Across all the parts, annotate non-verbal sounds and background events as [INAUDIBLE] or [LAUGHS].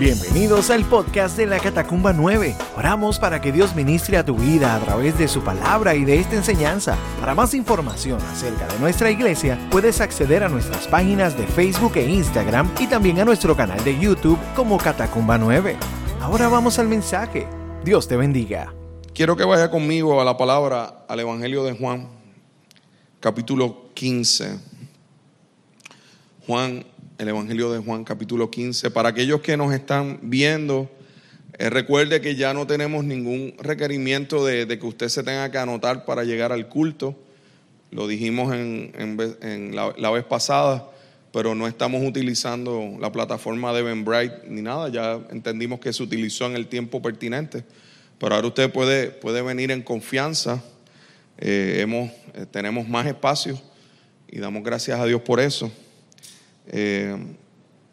Bienvenidos al podcast de la Catacumba 9. Oramos para que Dios ministre a tu vida a través de su palabra y de esta enseñanza. Para más información acerca de nuestra iglesia, puedes acceder a nuestras páginas de Facebook e Instagram y también a nuestro canal de YouTube como Catacumba 9. Ahora vamos al mensaje. Dios te bendiga. Quiero que vaya conmigo a la palabra, al Evangelio de Juan, capítulo 15. Juan el Evangelio de Juan capítulo 15. Para aquellos que nos están viendo, eh, recuerde que ya no tenemos ningún requerimiento de, que usted se tenga que anotar para llegar al culto. Lo dijimos en, la, vez pasada, pero no estamos utilizando la plataforma de Eventbrite ni nada. Ya entendimos que se utilizó en el tiempo pertinente. Pero ahora usted puede, puede venir en confianza. Eh, eh, tenemos más espacio y damos gracias a Dios por eso. Eh,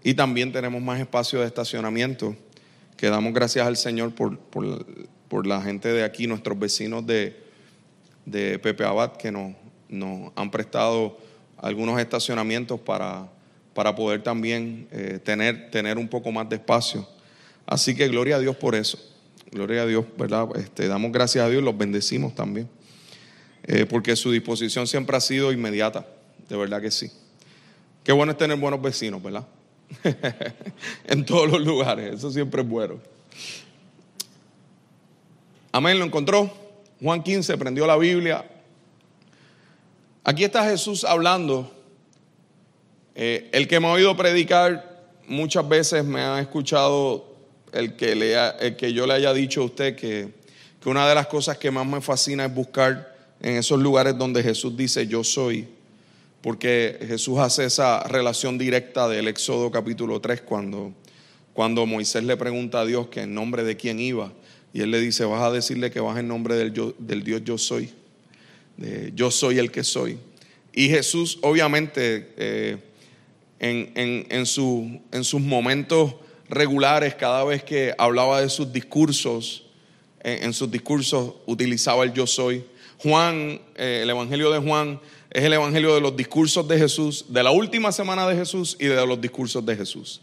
y también tenemos más espacio de estacionamiento, que damos gracias al Señor por, por, la gente de aquí, nuestros vecinos de, de Pepe Abad, que nos, nos, han prestado algunos estacionamientos para, para poder también eh, tener, tener un poco más de espacio. Así que gloria a Dios por eso. Gloria a Dios, ¿verdad? Este, damos gracias a Dios, los bendecimos también. Eh, porque su disposición siempre ha sido inmediata, de verdad que sí. Qué bueno es tener buenos vecinos, ¿verdad? [LAUGHS] en todos los lugares, eso siempre es bueno. Amén, lo encontró. Juan 15 prendió la Biblia. Aquí está Jesús hablando. Eh, el que me ha oído predicar muchas veces me ha escuchado el que, le el que yo le haya dicho a usted que, que una de las cosas que más me fascina es buscar en esos lugares donde Jesús dice yo soy porque Jesús hace esa relación directa del Éxodo capítulo 3 cuando, cuando Moisés le pregunta a Dios que en nombre de quién iba. Y él le dice, vas a decirle que vas en nombre del, del Dios yo soy. yo soy el que soy. Y Jesús obviamente eh, en, en, su, en sus momentos regulares, cada vez que hablaba de sus discursos, en, sus discursos utilizaba el yo soy. Juan, eh, el Evangelio de Juan es el Evangelio de los discursos de Jesús, de la última semana de Jesús y de los discursos de Jesús.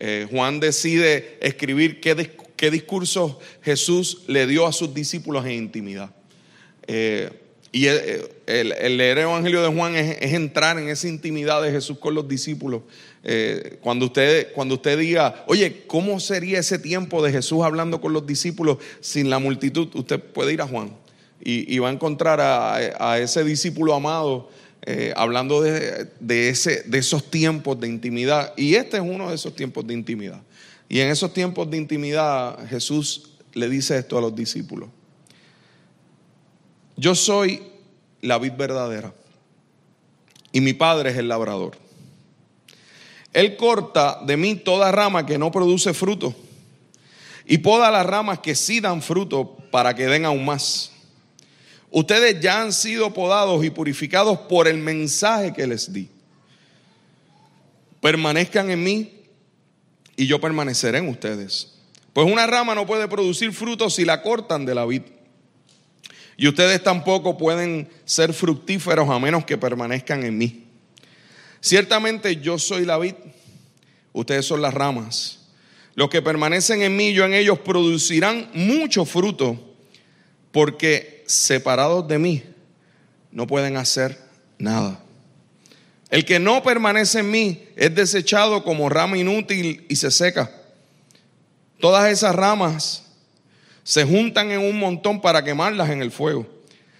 Eh, Juan decide escribir qué, discursos Jesús le dio a sus discípulos en intimidad. Eh, y el, leer el Evangelio de Juan es, entrar en esa intimidad de Jesús con los discípulos. Eh, cuando, usted, cuando usted diga, oye, ¿cómo sería ese tiempo de Jesús hablando con los discípulos sin la multitud? Usted puede ir a Juan y, va a encontrar a, ese discípulo amado eh, hablando de, de esos tiempos de intimidad. Y este es uno de esos tiempos de intimidad. Y en esos tiempos de intimidad Jesús le dice esto a los discípulos. Yo soy la vid verdadera y mi padre es el labrador. Él corta de mí toda rama que no produce fruto y poda las ramas que sí dan fruto para que den aún más. Ustedes ya han sido podados y purificados por el mensaje que les di. Permanezcan en mí y yo permaneceré en ustedes. Pues una rama no puede producir frutos si la cortan de la vid. Y ustedes tampoco pueden ser fructíferos a menos que permanezcan en mí. Ciertamente yo soy la vid, ustedes son las ramas. Los que permanecen en mí, yo en ellos producirán mucho fruto, porque separados de mí, no pueden hacer nada. El que no permanece en mí es desechado como rama inútil y se seca. Todas esas ramas se juntan en un montón para quemarlas en el fuego.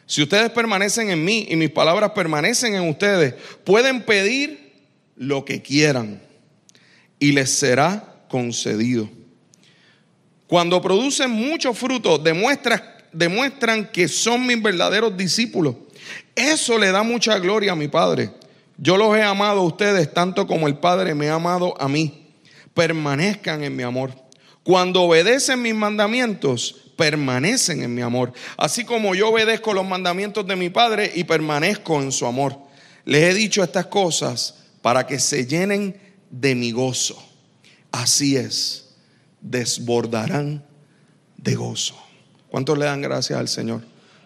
Si ustedes permanecen en mí y mis palabras permanecen en ustedes, pueden pedir lo que quieran y les será concedido. Cuando producen mucho fruto, demuestra demuestran que son mis verdaderos discípulos. Eso le da mucha gloria a mi Padre. Yo los he amado a ustedes tanto como el Padre me ha amado a mí. Permanezcan en mi amor. Cuando obedecen mis mandamientos, permanecen en mi amor. Así como yo obedezco los mandamientos de mi Padre y permanezco en su amor. Les he dicho estas cosas para que se llenen de mi gozo. Así es, desbordarán de gozo. ¿Cuántos le dan gracias al Señor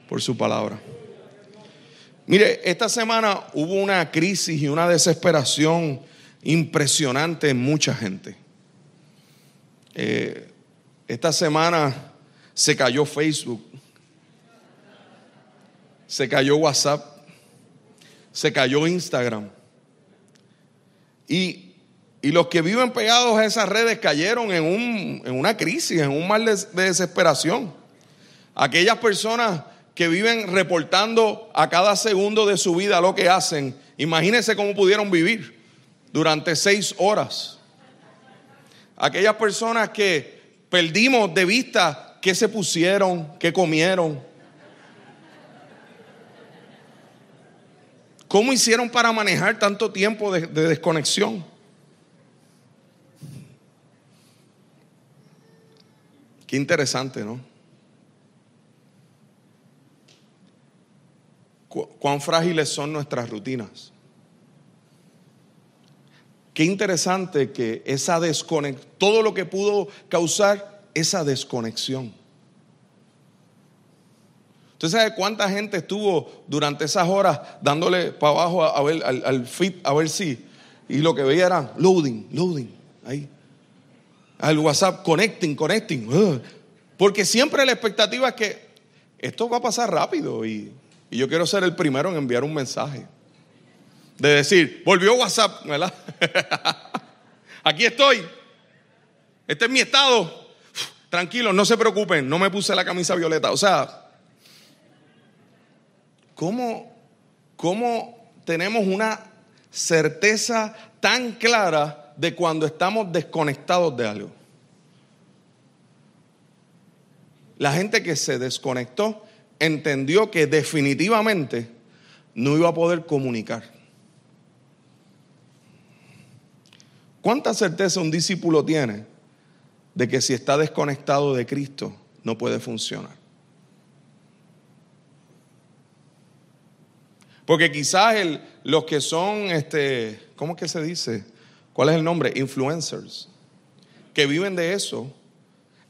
por su palabra? Mire, esta semana hubo una crisis y una desesperación impresionante en mucha gente. Eh, esta semana se cayó Facebook, se cayó WhatsApp, se cayó Instagram. Y, los que viven pegados a esas redes cayeron en, un, en una crisis, en un mal de desesperación. Aquellas personas que viven reportando a cada segundo de su vida lo que hacen, imagínense cómo pudieron vivir durante seis horas. Aquellas personas que perdimos de vista qué se pusieron, qué comieron. ¿Cómo hicieron para manejar tanto tiempo de, de desconexión? Qué interesante, ¿no? Cuán frágiles son nuestras rutinas. Qué interesante que esa desconexión, todo lo que pudo causar esa desconexión. ¿Usted sabe cuánta gente estuvo durante esas horas dándole para abajo a, ver al, al, fit a ver si? Y lo que veía era loading, loading, ahí. Al WhatsApp, connecting, connecting. Porque siempre la expectativa es que esto va a pasar rápido y y yo quiero ser el primero en enviar un mensaje. De decir, volvió WhatsApp, ¿verdad? [LAUGHS] Aquí estoy. Este es mi estado. Tranquilo, no se preocupen, no me puse la camisa violeta. O sea, ¿cómo, cómo tenemos una certeza tan clara de cuando estamos desconectados de algo? La gente que se desconectó entendió que definitivamente no iba a poder comunicar. ¿Cuánta certeza un discípulo tiene de que si está desconectado de Cristo no puede funcionar? Porque quizás los que son, este, ¿cómo es que se dice? ¿Cuál es el nombre? Influencers. Que viven de eso,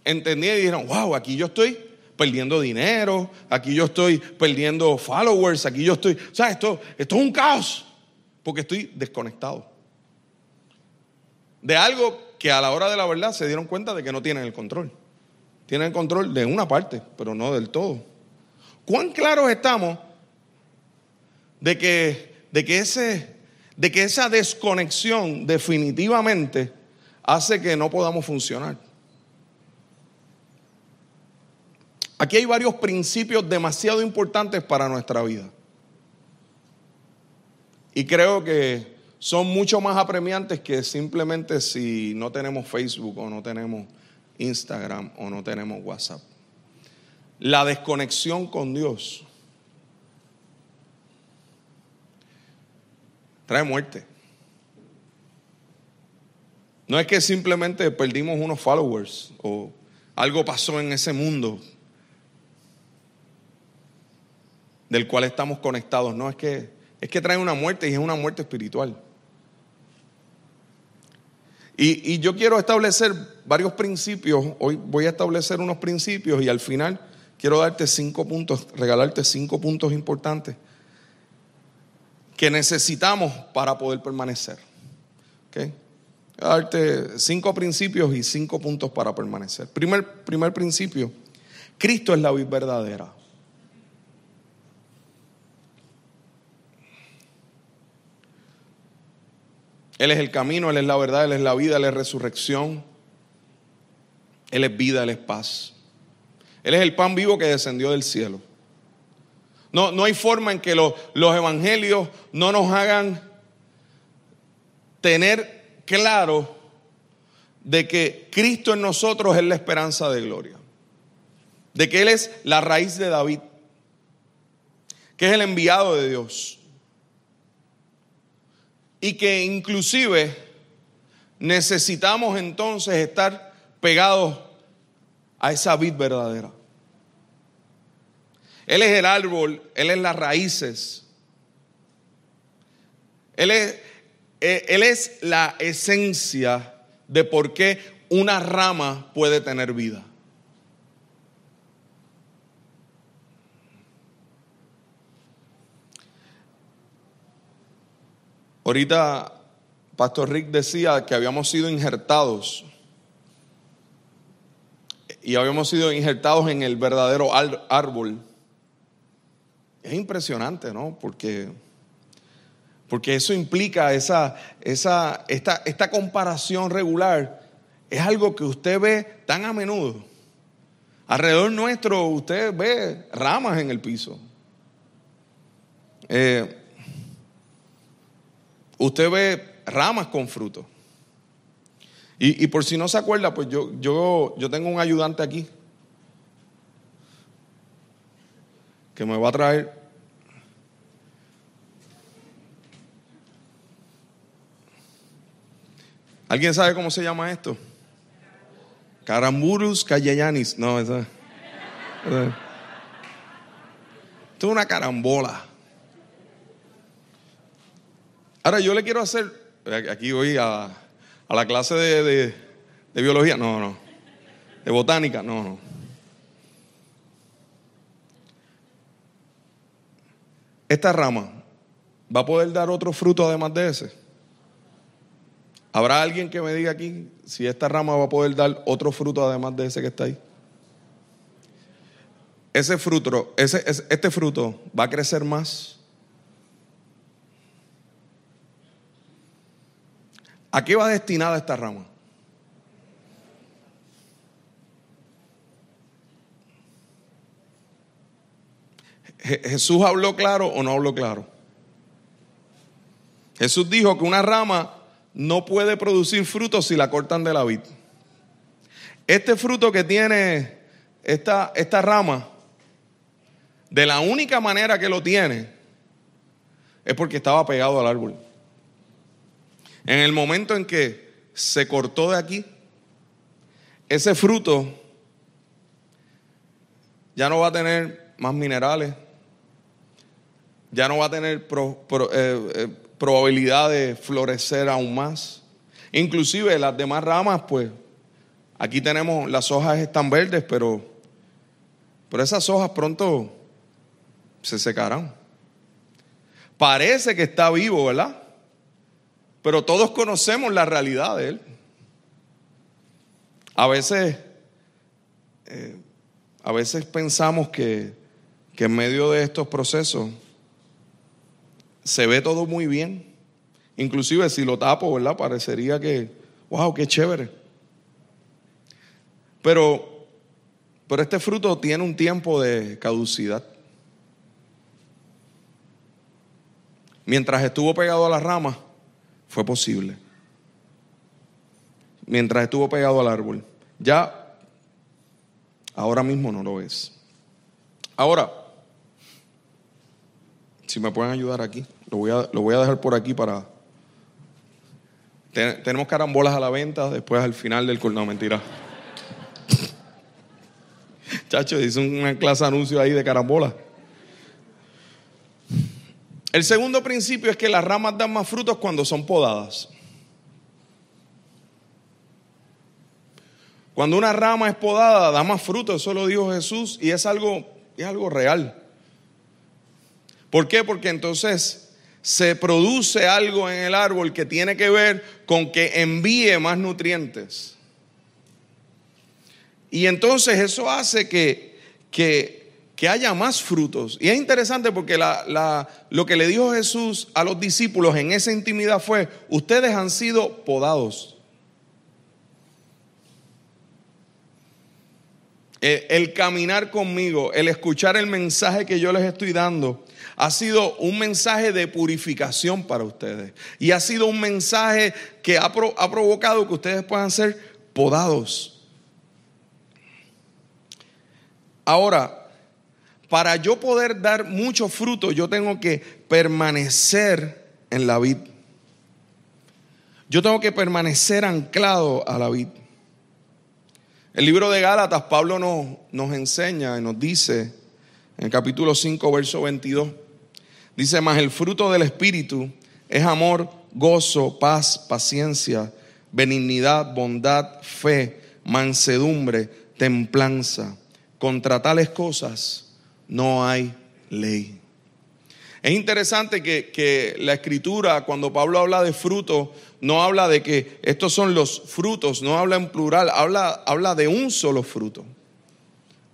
entendieron y dijeron, wow, aquí yo estoy perdiendo dinero, aquí yo estoy perdiendo followers, aquí yo estoy, o sea, esto, esto es un caos, porque estoy desconectado. De algo que a la hora de la verdad se dieron cuenta de que no tienen el control. Tienen el control de una parte, pero no del todo. ¿Cuán claros estamos de que, de que, ese, de que esa desconexión definitivamente hace que no podamos funcionar? Aquí hay varios principios demasiado importantes para nuestra vida. Y creo que son mucho más apremiantes que simplemente si no tenemos Facebook o no tenemos Instagram o no tenemos WhatsApp. La desconexión con Dios trae muerte. No es que simplemente perdimos unos followers o algo pasó en ese mundo del cual estamos conectados. No, es que, es que trae una muerte y es una muerte espiritual. Y, yo quiero establecer varios principios. Hoy voy a establecer unos principios y al final quiero darte cinco puntos, regalarte cinco puntos importantes que necesitamos para poder permanecer. ¿Okay? Voy a darte cinco principios y cinco puntos para permanecer. Primer, primer principio, Cristo es la vida verdadera. Él es el camino, Él es la verdad, Él es la vida, Él es resurrección. Él es vida, Él es paz. Él es el pan vivo que descendió del cielo. No, no hay forma en que los, evangelios no nos hagan tener claro de que Cristo en nosotros es la esperanza de gloria. De que Él es la raíz de David. Que es el enviado de Dios y que inclusive necesitamos entonces estar pegados a esa vid verdadera. Él es el árbol, Él es las raíces. Él es, eh, él es la esencia de por qué una rama puede tener vida. Ahorita Pastor Rick decía que habíamos sido injertados y habíamos sido injertados en el verdadero árbol. Es impresionante, ¿no? Porque, porque eso implica esa, esa, esta, esta comparación regular. Es algo que usted ve tan a menudo. Alrededor nuestro usted ve ramas en el piso. Eh, usted ve ramas con fruto. Y, por si no se acuerda, pues yo, yo, yo tengo un ayudante aquí que me va a traer ¿Alguien sabe cómo se llama esto? Caramburus cayellanis. No, eso, esto es una carambola. Ahora yo le quiero hacer, aquí voy a, a la clase de, biología, no, no. De botánica, no, no. Esta rama va a poder dar otro fruto además de ese. ¿Habrá alguien que me diga aquí si esta rama va a poder dar otro fruto además de ese que está ahí? Ese fruto, ese, este fruto va a crecer más. ¿A qué va destinada esta rama? ¿Jesús habló claro o no habló claro? Jesús dijo que una rama no puede producir fruto si la cortan de la vid. Este fruto que tiene esta, esta rama, de la única manera que lo tiene, es porque estaba pegado al árbol. En el momento en que se cortó de aquí, ese fruto ya no va a tener más minerales, ya no va a tener eh, eh, probabilidad de florecer aún más. Inclusive las demás ramas, pues, aquí tenemos, las hojas están verdes, pero, pero esas hojas pronto se secarán. Parece que está vivo, ¿verdad? Pero todos conocemos la realidad de Él. A veces, eh, a veces pensamos que, que en medio de estos procesos se ve todo muy bien. Inclusive si lo tapo, ¿verdad? Parecería que, wow, qué chévere. Pero, pero este fruto tiene un tiempo de caducidad. Mientras estuvo pegado a la rama, fue posible. Mientras estuvo pegado al árbol. Ya, ahora mismo no lo es. Ahora, si me pueden ayudar aquí, lo voy a, lo voy a dejar por aquí para... tenemos carambolas a la venta después al final del curso. No, mentira. [LAUGHS] Chacho, hice una clase anuncio ahí de carambolas. El segundo principio es que las ramas dan más frutos cuando son podadas. Cuando una rama es podada, da más frutos, eso lo dijo Jesús y es algo, es algo real. ¿Por qué? Porque entonces se produce algo en el árbol que tiene que ver con que envíe más nutrientes. Y entonces eso hace que, que que haya más frutos. Y es interesante porque lo que le dijo Jesús a los discípulos en esa intimidad fue, ustedes han sido podados. El, caminar conmigo, el escuchar el mensaje que yo les estoy dando, ha sido un mensaje de purificación para ustedes. Y ha sido un mensaje que ha provocado que ustedes puedan ser podados. Ahora, para yo poder dar mucho fruto, yo tengo que permanecer en la vid. Yo tengo que permanecer anclado a la vid. El libro de Gálatas, Pablo nos, enseña y nos dice, en el capítulo 5, verso 22, dice, más el fruto del Espíritu es amor, gozo, paz, paciencia, benignidad, bondad, fe, mansedumbre, templanza. Contra tales cosas no hay ley. Es interesante que, la escritura, cuando Pablo habla de fruto, no habla de que estos son los frutos, no habla en plural, habla, habla de un solo fruto.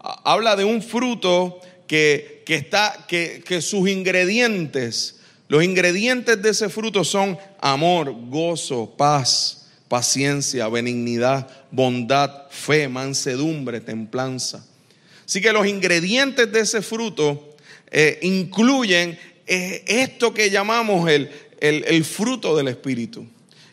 Habla de un fruto que, está, que, que sus ingredientes, los ingredientes de ese fruto son amor, gozo, paz, paciencia, benignidad, bondad, fe, mansedumbre, templanza. Así que los ingredientes de ese fruto eh, incluyen eh, esto que llamamos el, el fruto del Espíritu.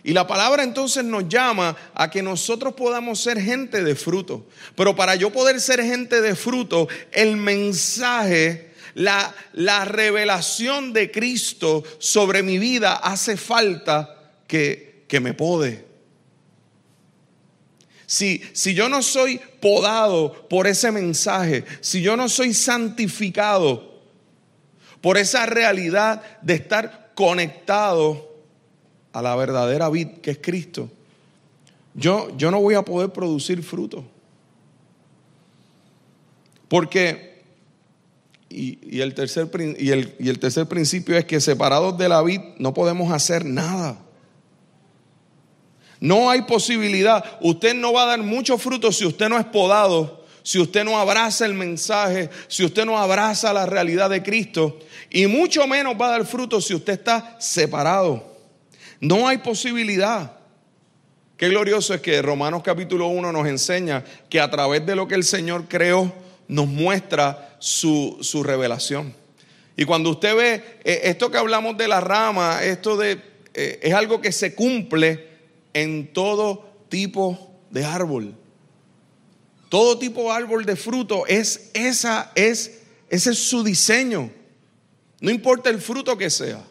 Y la palabra entonces nos llama a que nosotros podamos ser gente de fruto. Pero para yo poder ser gente de fruto, el mensaje, la, la revelación de Cristo sobre mi vida hace falta que, que me pode. Si, si, yo no soy podado por ese mensaje, si yo no soy santificado por esa realidad de estar conectado a la verdadera vid que es Cristo, yo, yo no voy a poder producir fruto. Porque, y, el tercer, y, el, y el tercer principio es que separados de la vid no podemos hacer nada. No hay posibilidad. Usted no va a dar mucho fruto si usted no es podado si usted no abraza el mensaje, si usted no abraza la realidad de Cristo, y mucho menos va a dar fruto si usted está separado. No hay posibilidad. Qué glorioso es que Romanos capítulo 1 nos enseña que a través de lo que el Señor creó, nos muestra su, revelación. Y cuando usted ve eh, esto que hablamos de la rama, esto de, eh, es algo que se cumple en todo tipo de árbol. Todo tipo de árbol de fruto es esa es ese es su diseño. No importa el fruto que sea.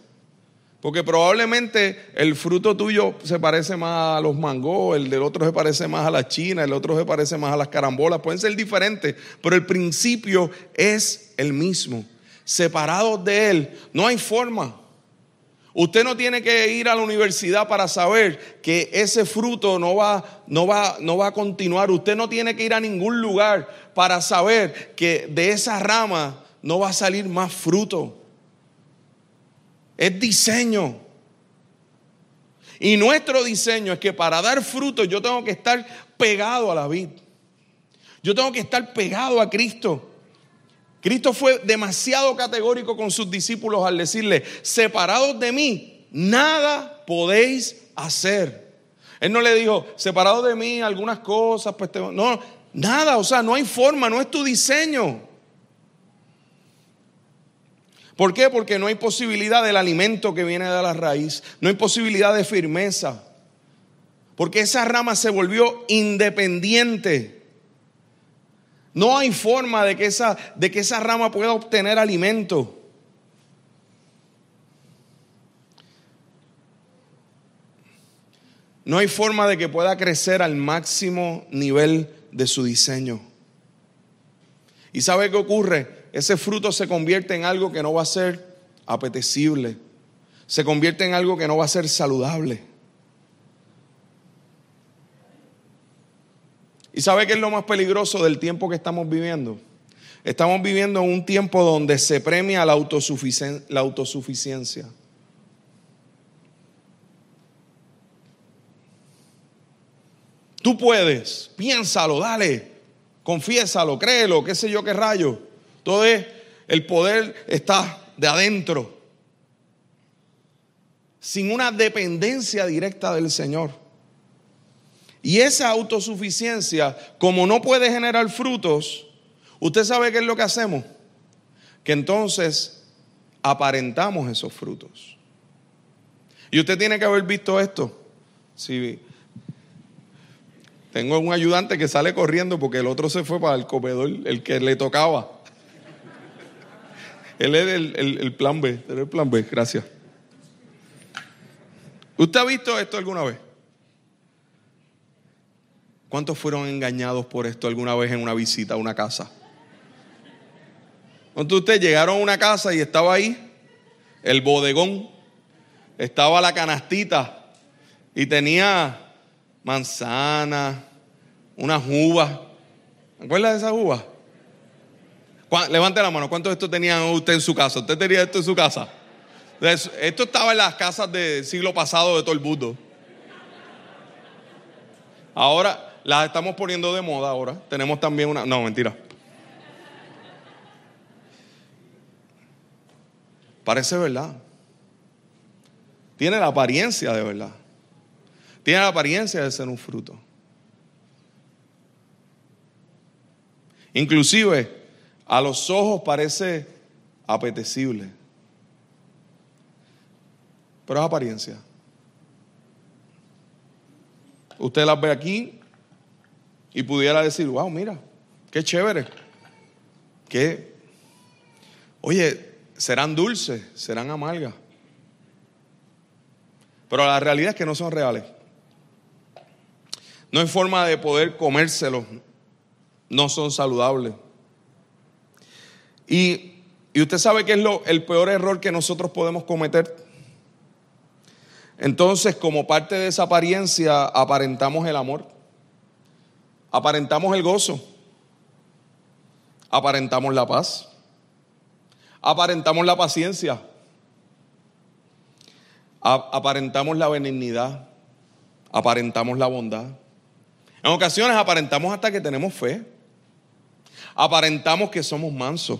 Porque probablemente el fruto tuyo se parece más a los mangos, el del otro se parece más a la china, el otro se parece más a las carambolas. Pueden ser diferentes, pero el principio es el mismo. Separados de él, no hay forma. Usted no tiene que ir a la universidad para saber que ese fruto no va, no va, no va a continuar. Usted no tiene que ir a ningún lugar para saber que de esa rama no va a salir más fruto. Es diseño. Y nuestro diseño es que para dar fruto yo tengo que estar pegado a la vid. Yo tengo que estar pegado a Cristo. Cristo fue demasiado categórico con sus discípulos al decirle, separados de mí, nada podéis hacer. Él no le dijo, separados de mí, algunas cosas, pues no, nada, o sea, no hay forma, no es tu diseño. ¿Por qué? Porque no hay posibilidad del alimento que viene de la raíz, no hay posibilidad de firmeza, porque esa rama se volvió independiente. No hay forma de que esa, de que esa rama pueda obtener alimento. No hay forma de que pueda crecer al máximo nivel de su diseño. ¿Y sabe qué ocurre? Ese fruto se convierte en algo que no va a ser apetecible. Se convierte en algo que no va a ser saludable. ¿Y sabe qué es lo más peligroso del tiempo que estamos viviendo? Estamos viviendo en un tiempo donde se premia la, autosuficiencia. Tú puedes, piénsalo, dale, confiésalo, créelo, qué sé yo qué rayo. Todo es, el poder está de adentro, sin una dependencia directa del Señor. Y esa autosuficiencia, como no puede generar frutos, usted sabe qué es lo que hacemos. Que entonces aparentamos esos frutos. Y usted tiene que haber visto esto. Si tengo un ayudante que sale corriendo porque el otro se fue para el comedor, el que le tocaba. Él es el, plan B, el plan B, gracias. ¿Usted ha visto esto alguna vez? ¿Cuántos fueron engañados por esto alguna vez en una visita a una casa? ¿Cuántos de ustedes llegaron a una casa y estaba ahí el bodegón? Estaba la canastita y tenía manzana, unas uvas. ¿Acuerdas de esas uvas? Levante la mano, ¿cuántos de estos tenían usted en su casa? ¿Usted tenía esto en su casa? Esto estaba en las casas del siglo pasado de todo el mundo. Ahora las estamos poniendo de moda ahora. Tenemos también una... No, mentira. Parece verdad. Tiene la apariencia de verdad. Tiene la apariencia de ser un fruto. Inclusive a los ojos parece apetecible. Pero es apariencia. Usted las ve aquí y pudiera decir, wow, mira, qué chévere. Que, oye, serán dulces, serán amargas. Pero la realidad es que no son reales. No hay forma de poder comérselos. No son saludables. Y, y usted sabe que es lo, el peor error que nosotros podemos cometer. Entonces, como parte de esa apariencia, aparentamos el amor. Aparentamos el gozo. Aparentamos la paz. Aparentamos la paciencia. Aparentamos la benignidad. Aparentamos la bondad. En ocasiones aparentamos hasta que tenemos fe. Aparentamos que somos mansos.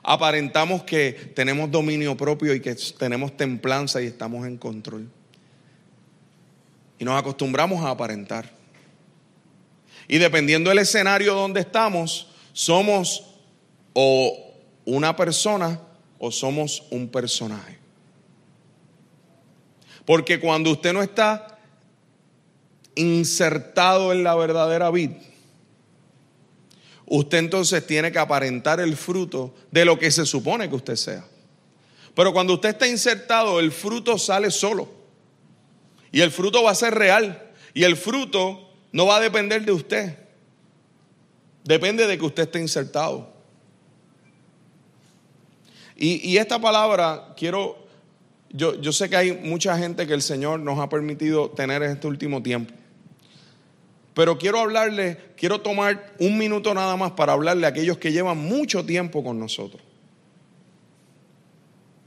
Aparentamos que tenemos dominio propio y que tenemos templanza y estamos en control. Y nos acostumbramos a aparentar. Y dependiendo del escenario donde estamos, somos o una persona o somos un personaje. Porque cuando usted no está insertado en la verdadera vida, usted entonces tiene que aparentar el fruto de lo que se supone que usted sea. Pero cuando usted está insertado, el fruto sale solo. Y el fruto va a ser real. Y el fruto no va a depender de usted. Depende de que usted esté insertado. Y, esta palabra quiero, yo, yo sé que hay mucha gente que el Señor nos ha permitido tener en este último tiempo. Pero quiero hablarle, quiero tomar un minuto nada más para hablarle a aquellos que llevan mucho tiempo con nosotros.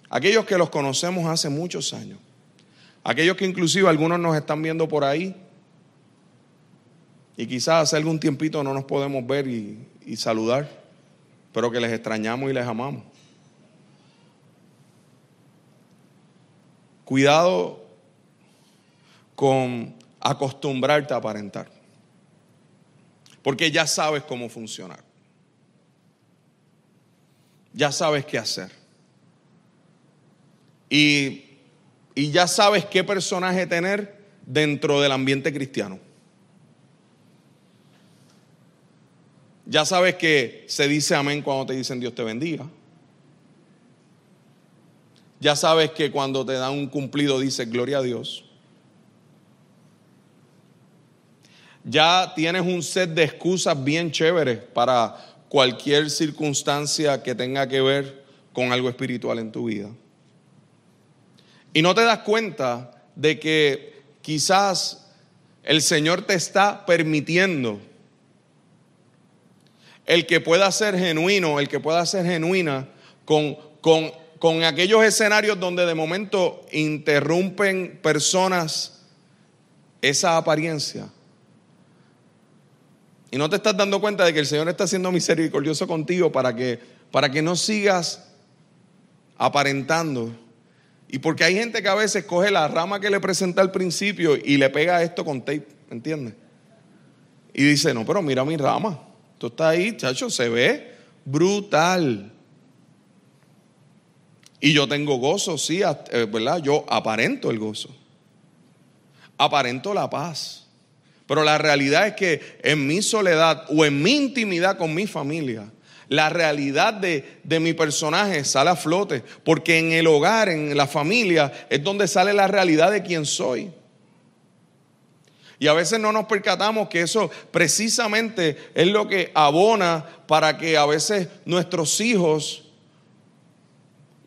Aquellos que los conocemos hace muchos años. Aquellos que inclusive algunos nos están viendo por ahí. Y quizás hace algún tiempito no nos podemos ver y, saludar. Pero que les extrañamos y les amamos. Cuidado con acostumbrarte a aparentar. Porque ya sabes cómo funcionar. Ya sabes qué hacer. Y ya sabes qué personaje tener dentro del ambiente cristiano. Ya sabes que se dice amén cuando te dicen Dios te bendiga. Ya sabes que cuando te dan un cumplido dices gloria a Dios. Ya tienes un set de excusas bien chéveres para cualquier circunstancia que tenga que ver con algo espiritual en tu vida. Y no te das cuenta de que quizás el Señor te está permitiendo el que pueda ser genuino, el que pueda ser genuina con, con con aquellos escenarios donde de momento interrumpen personas esa apariencia. Y no te estás dando cuenta de que el Señor está siendo misericordioso contigo para que, para que no sigas aparentando. Y porque hay gente que a veces coge la rama que le presenta al principio y le pega esto con tape, ¿entiendes? Y dice, no, pero mira mi rama. Esto está ahí, chacho, se ve brutal. Y yo tengo gozo, sí, eh, ¿verdad? Yo aparento el gozo. Aparento la paz. Pero la realidad es que en mi soledad o en mi intimidad con mi familia, la realidad de, de, mi personaje sale a flote. Porque en el hogar, en la familia, es donde sale la realidad de quién soy. Y a veces no nos percatamos que eso precisamente es lo que abona para que a veces nuestros hijos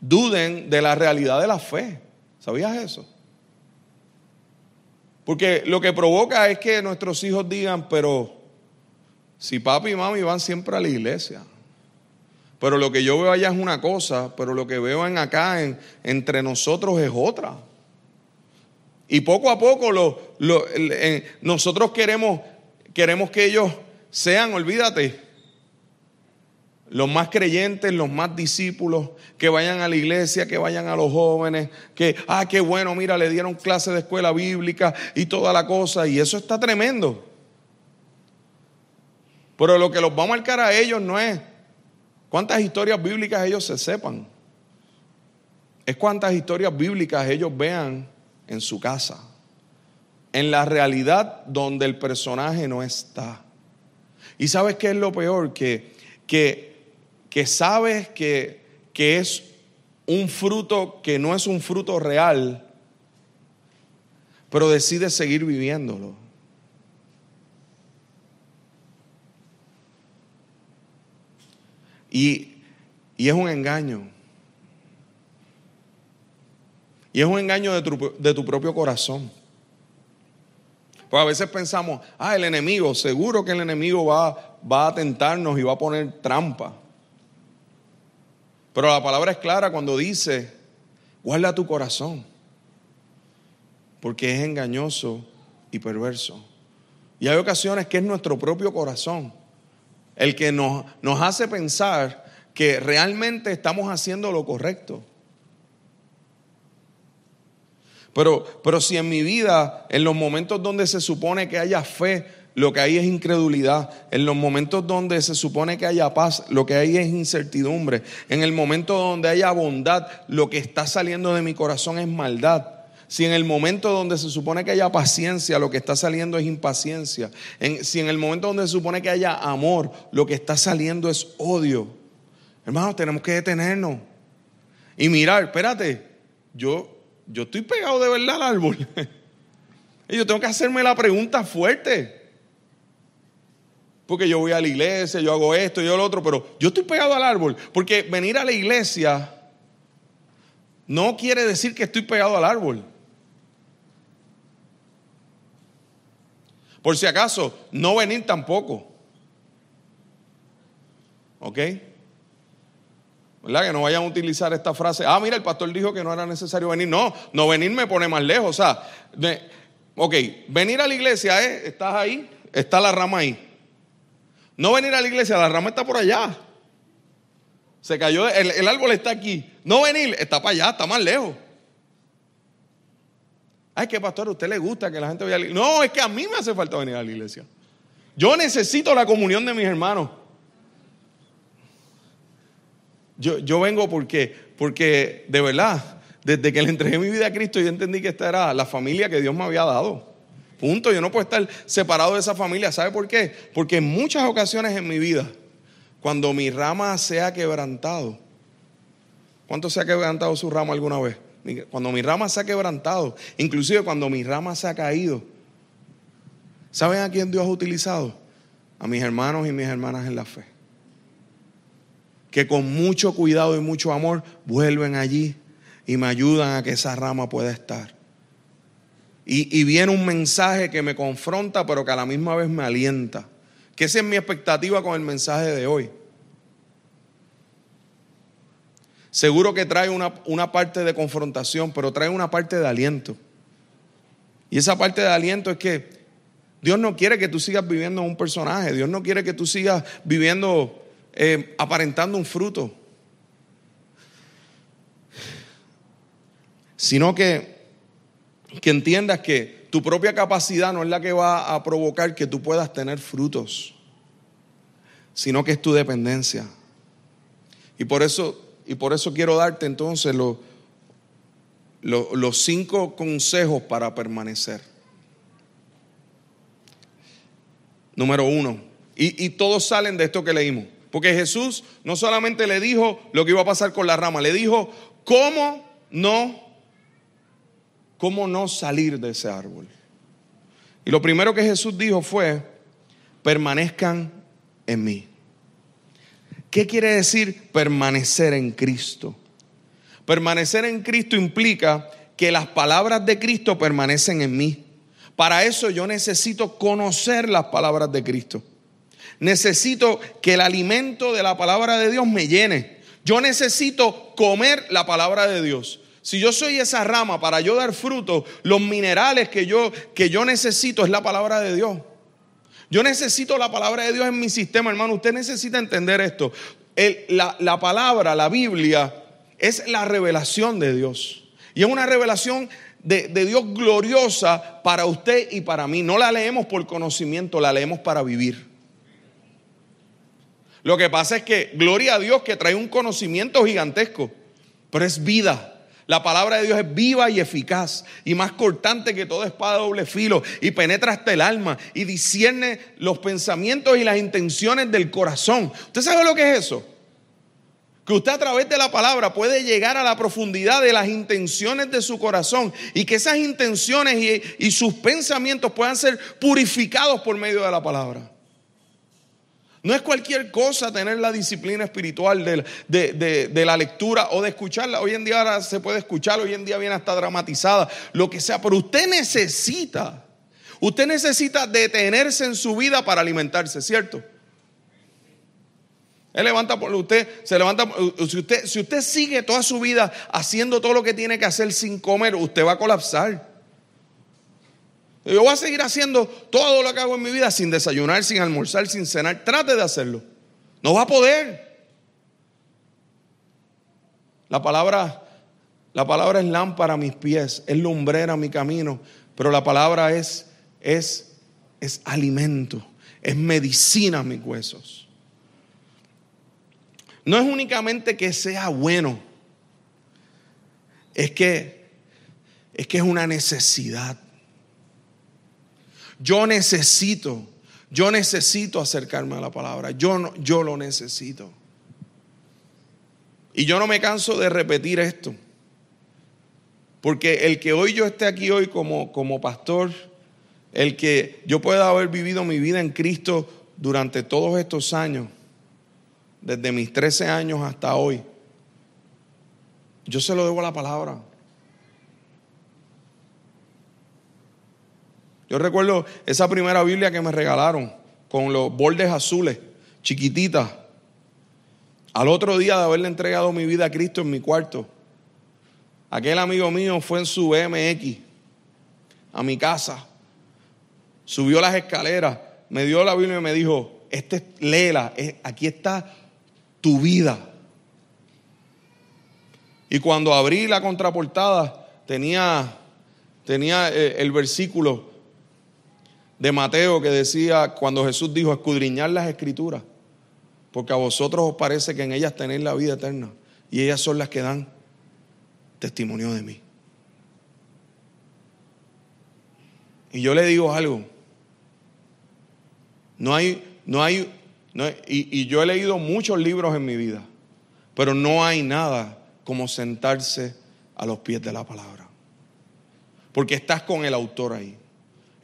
duden de la realidad de la fe. ¿Sabías eso? Porque lo que provoca es que nuestros hijos digan, pero si papi y mami van siempre a la iglesia, Pero lo que yo veo allá es una cosa, pero lo que veo en acá en, entre nosotros es otra. Y poco a poco nosotros queremos, queremos que ellos sean, olvídate, los más creyentes, los más discípulos, que vayan a la iglesia, que vayan a los jóvenes, que, ah, qué bueno, mira, le dieron clase de escuela bíblica y toda la cosa, y eso está tremendo. Pero lo que los va a marcar a ellos no es cuántas historias bíblicas ellos se sepan, es cuántas historias bíblicas ellos vean en su casa, en la realidad donde el personaje no está. Y sabes qué es lo peor, que, que, que sabes que, que es un fruto que no es un fruto real, pero decides seguir viviéndolo. Y, y, es un engaño. Y es un engaño de tu, de tu propio corazón. Pues a veces pensamos, ah, el enemigo, seguro que el enemigo va, va a tentarnos y va a poner trampa. Pero la palabra es clara cuando dice, guarda tu corazón, porque es engañoso y perverso. Y hay ocasiones que es nuestro propio corazón el que nos, nos hace pensar que realmente estamos haciendo lo correcto. Pero, pero si en mi vida, en los momentos donde se supone que haya fe, lo que hay es incredulidad. En los momentos donde se supone que haya paz, lo que hay es incertidumbre. En el momento donde haya bondad, lo que está saliendo de mi corazón es maldad. Si en el momento donde se supone que haya paciencia, lo que está saliendo es impaciencia. si en el momento donde se supone que haya amor, lo que está saliendo es odio. Hermanos, tenemos que detenernos y mirar, espérate, yo yo estoy pegado de verdad al árbol. [LAUGHS] y yo tengo que hacerme la pregunta fuerte. Porque yo voy a la iglesia, yo hago esto, yo lo otro, pero yo estoy pegado al árbol. Porque venir a la iglesia no quiere decir que estoy pegado al árbol. Por si acaso, no venir tampoco. ¿Ok? ¿Verdad? Que no vayan a utilizar esta frase. Ah, mira, el pastor dijo que no era necesario venir. No, no venir me pone más lejos. O sea, ok, venir a la iglesia es, estás ahí, está la rama ahí. No venir a la iglesia, la rama está por allá. Se cayó, el, el árbol está aquí. No venir, está para allá, está más lejos. Ay, que pastor, a usted le gusta que la gente vaya a la iglesia. No, es que a mí me hace falta venir a la iglesia. Yo necesito la comunión de mis hermanos. Yo, vengo porque, porque de verdad, desde que le entregué mi vida a Cristo, yo entendí que esta era la familia que Dios me había dado. Punto. Yo no puedo estar separado de esa familia. ¿Sabe por qué? Porque en muchas ocasiones en mi vida, cuando mi rama se ha quebrantado, ¿cuánto se ha quebrantado su rama alguna vez? Cuando mi rama se ha quebrantado, inclusive cuando mi rama se ha caído, ¿saben a quién Dios ha utilizado? A mis hermanos y mis hermanas en la fe que con mucho cuidado y mucho amor vuelven allí y me ayudan a que esa rama pueda estar. Y, viene un mensaje que me confronta, pero que a la misma vez me alienta. Que esa es mi expectativa con el mensaje de hoy. Seguro que trae una, una parte de confrontación, pero trae una parte de aliento. Y esa parte de aliento es que Dios no quiere que tú sigas viviendo un personaje. Dios no quiere que tú sigas viviendo eh, aparentando un fruto, sino que, que entiendas que tu propia capacidad no es la que va a provocar que tú puedas tener frutos, sino que es tu dependencia. Y por eso, y por eso quiero darte entonces los, los cinco consejos para permanecer. Número uno, y, y todos salen de esto que leímos. Porque Jesús no solamente le dijo lo que iba a pasar con la rama, le dijo cómo no, cómo no salir de ese árbol. Y lo primero que Jesús dijo fue, permanezcan en mí. ¿Qué quiere decir permanecer en Cristo? Permanecer en Cristo implica que las palabras de Cristo permanecen en mí. Para eso yo necesito conocer las palabras de Cristo. Necesito que el alimento de la palabra de Dios me llene. Yo necesito comer la palabra de Dios. Si yo soy esa rama para yo dar fruto, los minerales que yo, que yo necesito es la palabra de Dios. Yo necesito la palabra de Dios en mi sistema, hermano. Usted necesita entender esto. la, la palabra, la Biblia, es la revelación de Dios. Y es una revelación de, de, Dios gloriosa para usted y para mí. No la leemos por conocimiento, la leemos para vivir. Lo que pasa es que, gloria a Dios que trae un conocimiento gigantesco, pero es vida. La palabra de Dios es viva y eficaz y más cortante que toda espada de doble filo y penetra hasta el alma y discierne los pensamientos y las intenciones del corazón. ¿Usted sabe lo que es eso? Que usted a través de la palabra puede llegar a la profundidad de las intenciones de su corazón y que esas intenciones y, y sus pensamientos puedan ser purificados por medio de la palabra. No es cualquier cosa tener la disciplina espiritual de, la lectura o de escucharla. Hoy en día ahora se puede escuchar, hoy en día viene hasta dramatizada, lo que sea, pero usted necesita, usted necesita detenerse en su vida para alimentarse, ¿cierto? Él levanta usted, se levanta. Si usted, si usted sigue toda su vida haciendo todo lo que tiene que hacer sin comer, usted va a colapsar. Yo voy a seguir haciendo todo lo que hago en mi vida sin desayunar, sin almorzar, sin cenar. Trate de hacerlo. No va a poder. La palabra, la palabra es lámpara a mis pies, es lumbrera a mi camino, pero la palabra es, es, es alimento, es medicina a mis huesos. No es únicamente que sea bueno, es que es que es una necesidad. Yo necesito, yo necesito acercarme a la palabra. Yo, yo lo necesito. Y yo no me canso de repetir esto. Porque el que hoy yo esté aquí hoy como, como pastor, el que yo pueda haber vivido mi vida en Cristo durante todos estos años, desde mis 13 años hasta hoy, yo se lo debo a la palabra. Yo recuerdo esa primera Biblia que me regalaron con los bordes azules, chiquititas. Al otro día de haberle entregado mi vida a Cristo en mi cuarto, aquel amigo mío fue en su BMX a mi casa, subió las escaleras, me dio la Biblia y me dijo, este, léela, aquí está tu vida. Y cuando abrí la contraportada, tenía, tenía eh, el versículo de Mateo que decía cuando Jesús dijo escudriñar las escrituras, porque a vosotros os parece que en ellas tenéis la vida eterna y ellas son las que dan testimonio de mí. Y yo le digo algo, no hay, no hay, y, y yo he leído muchos libros en mi vida, pero no hay nada como sentarse a los pies de la palabra, porque estás con el autor ahí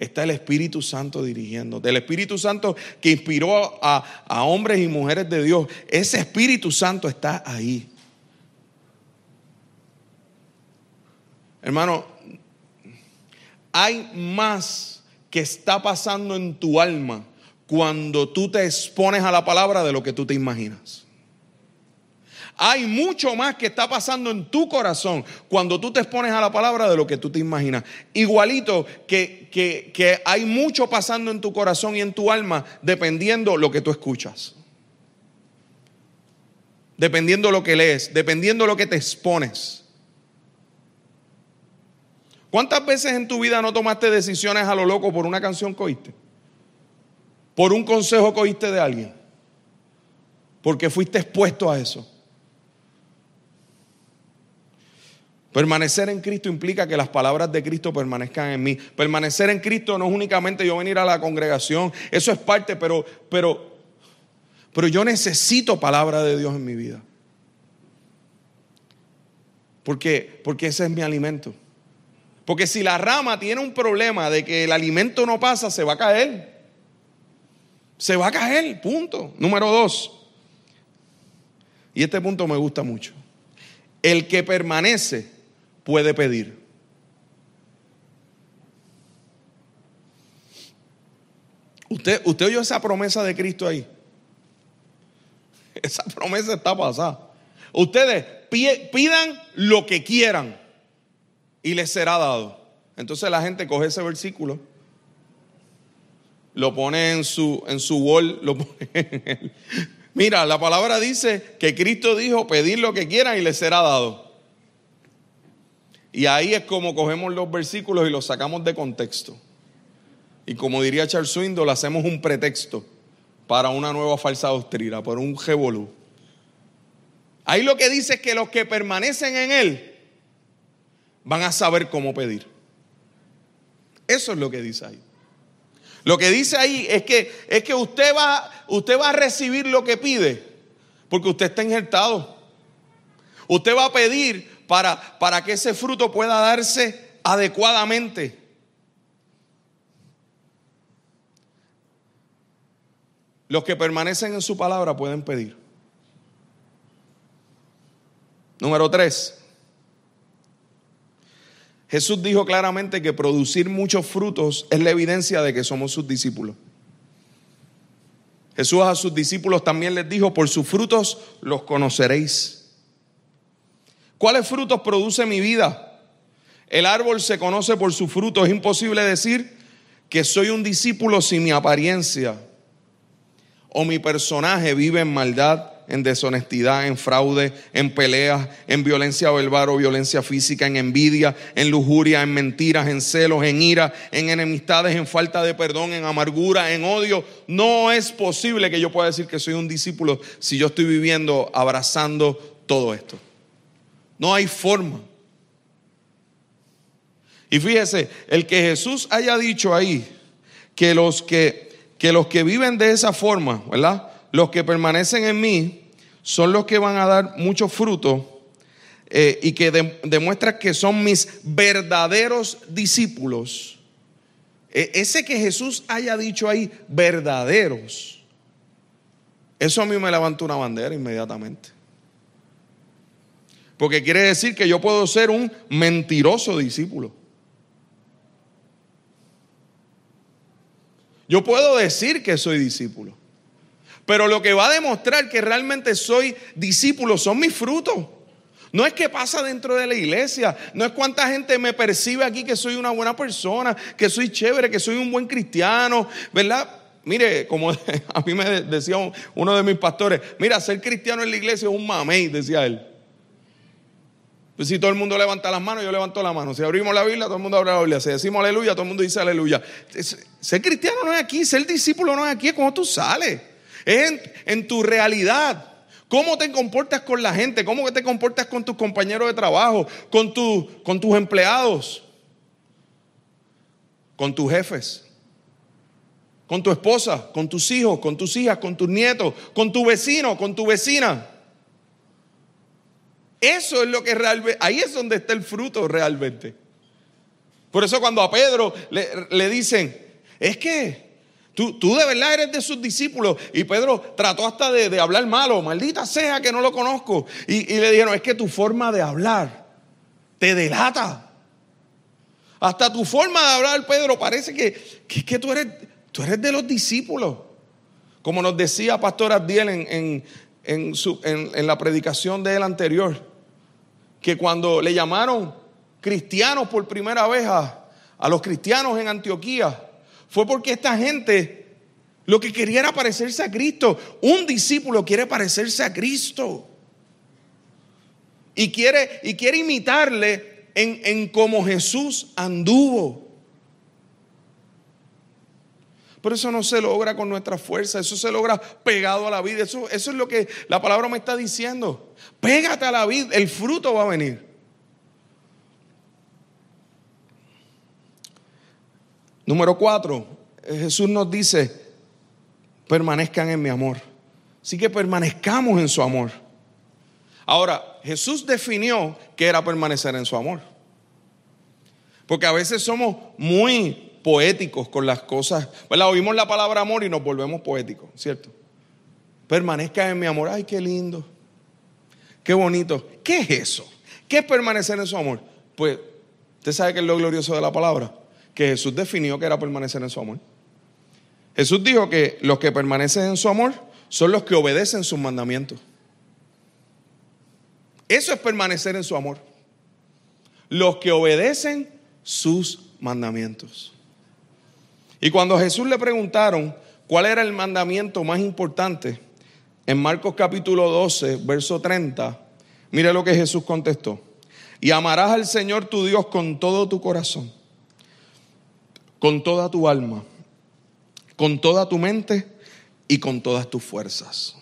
está el Espíritu Santo dirigiendo. Del Espíritu Santo que inspiró a, a, hombres y mujeres de Dios. Ese Espíritu Santo está ahí. Hermano, hay más que está pasando en tu alma cuando tú te expones a la palabra de lo que tú te imaginas. Hay mucho más que está pasando en tu corazón cuando tú te expones a la palabra de lo que tú te imaginas. Igualito que, que, hay mucho pasando en tu corazón y en tu alma dependiendo lo que tú escuchas. Dependiendo lo que lees, dependiendo lo que te expones. ¿Cuántas veces en tu vida no tomaste decisiones a lo loco por una canción que oíste? ¿Por un consejo que oíste de alguien? Porque fuiste expuesto a eso. Permanecer en Cristo implica que las palabras de Cristo permanezcan en mí. Permanecer en Cristo no es únicamente yo venir a la congregación, eso es parte, pero, pero, pero yo necesito palabra de Dios en mi vida. Porque, porque ese es mi alimento. Porque si la rama tiene un problema de que el alimento no pasa, se va a caer. Se va a caer, punto. Número dos. Y este punto me gusta mucho. El que permanece puede pedir. ¿Usted, usted oyó esa promesa de Cristo ahí? Esa promesa está pasada. Ustedes pidan lo que quieran y les será dado. Entonces la gente coge ese versículo, lo pone en su, en su wall, lo pone Mira, la palabra dice que Cristo dijo, pedir lo que quieran y les será dado. Y ahí es como cogemos los versículos y los sacamos de contexto. Y como diría Charles Swindoll, hacemos un pretexto para una nueva falsa doctrina, por un revolú. Ahí lo que dice es que los que permanecen en Él van a saber cómo pedir. Eso es lo que dice ahí. Lo que dice ahí es que, es que usted, va, usted va a recibir lo que pide porque usted está injertado. Usted va a pedir para, para que ese fruto pueda darse adecuadamente. Los que permanecen en su palabra pueden pedir. Número tres. Jesús dijo claramente que producir muchos frutos es la evidencia de que somos sus discípulos. Jesús a sus discípulos también les dijo, por sus frutos los conoceréis. ¿Cuáles frutos produce mi vida? El árbol se conoce por su fruto. Es imposible decir que soy un discípulo sin mi apariencia o mi personaje vive en maldad en deshonestidad, en fraude, en peleas, en violencia verbal o violencia física, en envidia, en lujuria, en mentiras, en celos, en ira, en enemistades, en falta de perdón, en amargura, en odio. No es posible que yo pueda decir que soy un discípulo si yo estoy viviendo abrazando todo esto. No hay forma. Y fíjese, el que Jesús haya dicho ahí que los que, que los que viven de esa forma, ¿verdad? los que permanecen en mí son los que van a dar mucho fruto eh, y que demuestran que son mis verdaderos discípulos. E, ese que Jesús haya dicho ahí, verdaderos, eso a mí me levanta una bandera inmediatamente. Porque quiere decir que yo puedo ser un mentiroso discípulo. Yo puedo decir que soy discípulo. Pero lo que va a demostrar que realmente soy discípulo son mis frutos. No es que pasa dentro de la iglesia, no es cuánta gente me percibe aquí que soy una buena persona, que soy chévere, que soy un buen cristiano, ¿verdad? Mire, como [LAUGHS] a mí me decía uno de mis pastores, mira, ser cristiano en la iglesia es un mamey, decía él. Pues si todo el mundo levanta las manos, yo levanto la mano. Si abrimos la Biblia, todo el mundo abre la Biblia. Si decimos aleluya, todo el mundo dice aleluya. Ser cristiano no es aquí, ser discípulo no es aquí, es cuando tú sales. Es en, tu realidad. ¿Cómo te comportas con la gente? ¿Cómo te comportas con tus compañeros de trabajo? ¿Con, con tus empleados? ¿Con tus jefes? ¿Con tu esposa? ¿Con tus hijos? ¿Con tus hijas? ¿Con tus nietos? ¿Con tu vecino? ¿Con tu vecina? Eso es lo que realmente, ahí es donde está el fruto realmente. Por eso cuando a Pedro le, le dicen, es que Tú, de verdad eres de sus discípulos. Y Pedro trató hasta de, hablar malo. Maldita sea que no lo conozco. Y, le dijeron, es que tu forma de hablar te delata. Hasta tu forma de hablar, Pedro, parece que, que, tú, eres, tú eres de los discípulos. Como nos decía Pastor Abdiel en, en, la predicación de él anterior. Que cuando le llamaron cristianos por primera vez a, a los cristianos en Antioquía fue porque esta gente lo que quería era parecerse a Cristo. Un discípulo quiere parecerse a Cristo. Y quiere, y quiere imitarle en, en cómo Jesús anduvo. Pero eso no se logra con nuestra fuerza, eso se logra pegado a la vida. Eso, eso es lo que la palabra me está diciendo. Pégate a la vida, el fruto va a venir. Número cuatro, Jesús nos dice, permanezcan en mi amor. Así que permanezcamos en su amor. Ahora, Jesús definió que era permanecer en su amor. Porque a veces somos muy poéticos con las cosas. ¿verdad? Oímos la palabra amor y nos volvemos poéticos, ¿cierto? Permanezcan en mi amor. Ay, qué lindo. Qué bonito. ¿Qué es eso? ¿Qué es permanecer en su amor? Pues, ¿usted sabe qué es lo glorioso de la palabra? que Jesús definió que era permanecer en su amor. Jesús dijo que los que permanecen en su amor son los que obedecen sus mandamientos. Eso es permanecer en su amor. Los que obedecen sus mandamientos. Y cuando Jesús le preguntaron cuál era el mandamiento más importante, en Marcos capítulo 12, verso 30, mire lo que Jesús contestó. Y amarás al Señor tu Dios con todo tu corazón, con toda tu alma, con toda tu mente y con todas tus fuerzas.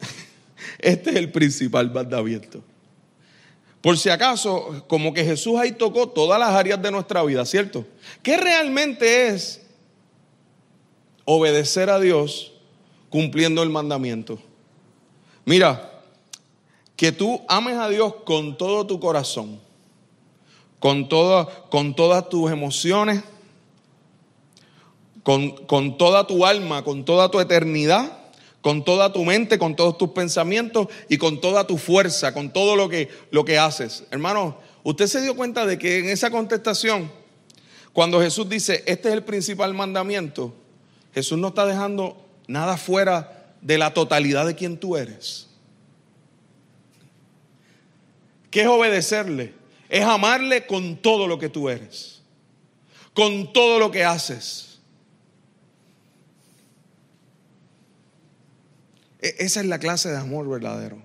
[LAUGHS] Este es el principal mandamiento. Por si acaso, como que Jesús ahí tocó todas las áreas de nuestra vida, ¿cierto? ¿Qué realmente es obedecer a Dios cumpliendo el mandamiento? Mira, que tú ames a Dios con todo tu corazón, con, con todas tus emociones, con, con toda tu alma, con toda tu eternidad con toda tu mente, con todos tus pensamientos y con toda tu fuerza, con todo lo que, lo que haces. Hermano, usted se dio cuenta de que en esa contestación, cuando Jesús dice, este es el principal mandamiento, Jesús no está dejando nada fuera de la totalidad de quien tú eres. ¿Qué es obedecerle? Es amarle con todo lo que tú eres, con todo lo que haces E, esa es la clase de amor verdadero.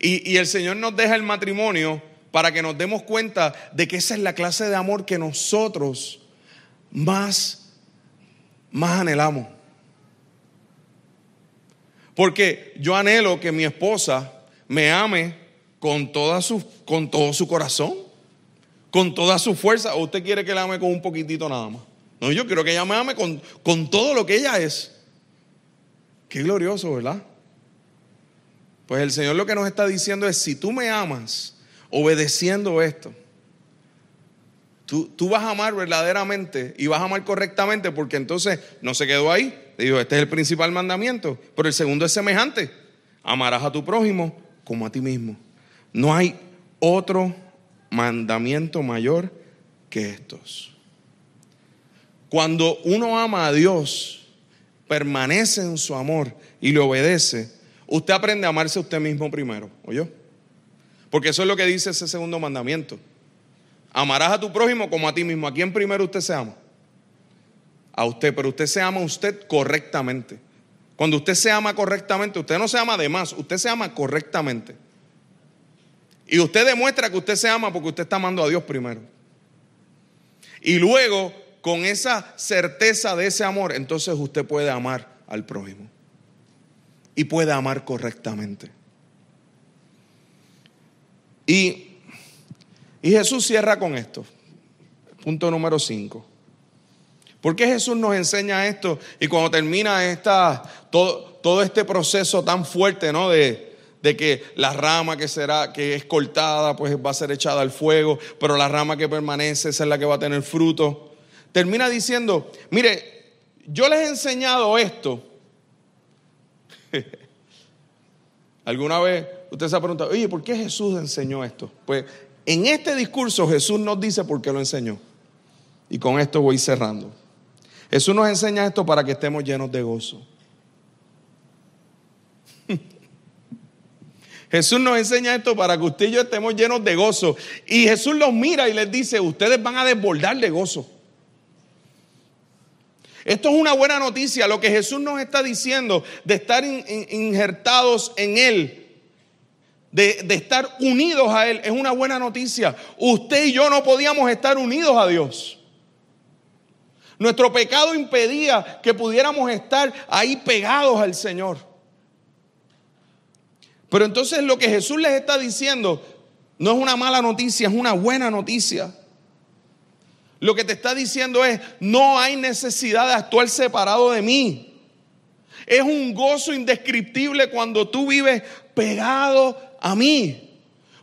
Y, el Señor nos deja el matrimonio para que nos demos cuenta de que esa es la clase de amor que nosotros más, más anhelamos. Porque yo anhelo que mi esposa me ame con, con todo su corazón, con toda su fuerza. ¿O usted quiere que la ame con un poquitito nada más? No, yo quiero que ella me ame con, con todo lo que ella es. Qué glorioso, ¿verdad? Pues el Señor lo que nos está diciendo es, si tú me amas obedeciendo esto, tú, tú, vas a amar verdaderamente y vas a amar correctamente porque entonces no se quedó ahí. Le digo, este es el principal mandamiento, pero el segundo es semejante. Amarás a tu prójimo como a ti mismo. No hay otro mandamiento mayor que estos. Cuando uno ama a Dios, permanece en su amor y le obedece, usted aprende a amarse a usted mismo primero, ¿oyó? Porque eso es lo que dice ese segundo mandamiento. Amarás a tu prójimo como a ti mismo. ¿A quién primero usted se ama? A usted, pero usted se ama a usted correctamente. Cuando usted se ama correctamente, usted no se ama de más, usted se ama correctamente. Y usted demuestra que usted se ama porque usted está amando a Dios primero. Y luego con esa certeza de ese amor, entonces usted puede amar al prójimo. Y puede amar correctamente. Y, y Jesús cierra con esto. Punto número 5. ¿Por qué Jesús nos enseña esto? Y cuando termina esta, todo, todo este proceso tan fuerte, ¿no? De, de que la rama que será, que es cortada, pues va a ser echada al fuego, pero la rama que permanece, esa es la que va a tener fruto termina diciendo, mire, yo les he enseñado esto. [LAUGHS] ¿Alguna vez usted se ha preguntado, oye, ¿por qué Jesús enseñó esto? Pues en este discurso Jesús nos dice por qué lo enseñó. Y con esto voy cerrando. Jesús nos enseña esto para que estemos llenos de gozo. [LAUGHS] Jesús nos enseña esto para que usted y yo estemos llenos de gozo. Y Jesús los mira y les dice, ustedes van a desbordar de gozo. Esto es una buena noticia, lo que Jesús nos está diciendo de estar injertados en Él, de, estar unidos a Él, es una buena noticia. Usted y yo no podíamos estar unidos a Dios. Nuestro pecado impedía que pudiéramos estar ahí pegados al Señor. Pero entonces lo que Jesús les está diciendo no es una mala noticia, es una buena noticia. Lo que te está diciendo es, no hay necesidad de actuar separado de mí. Es un gozo indescriptible cuando tú vives pegado a mí.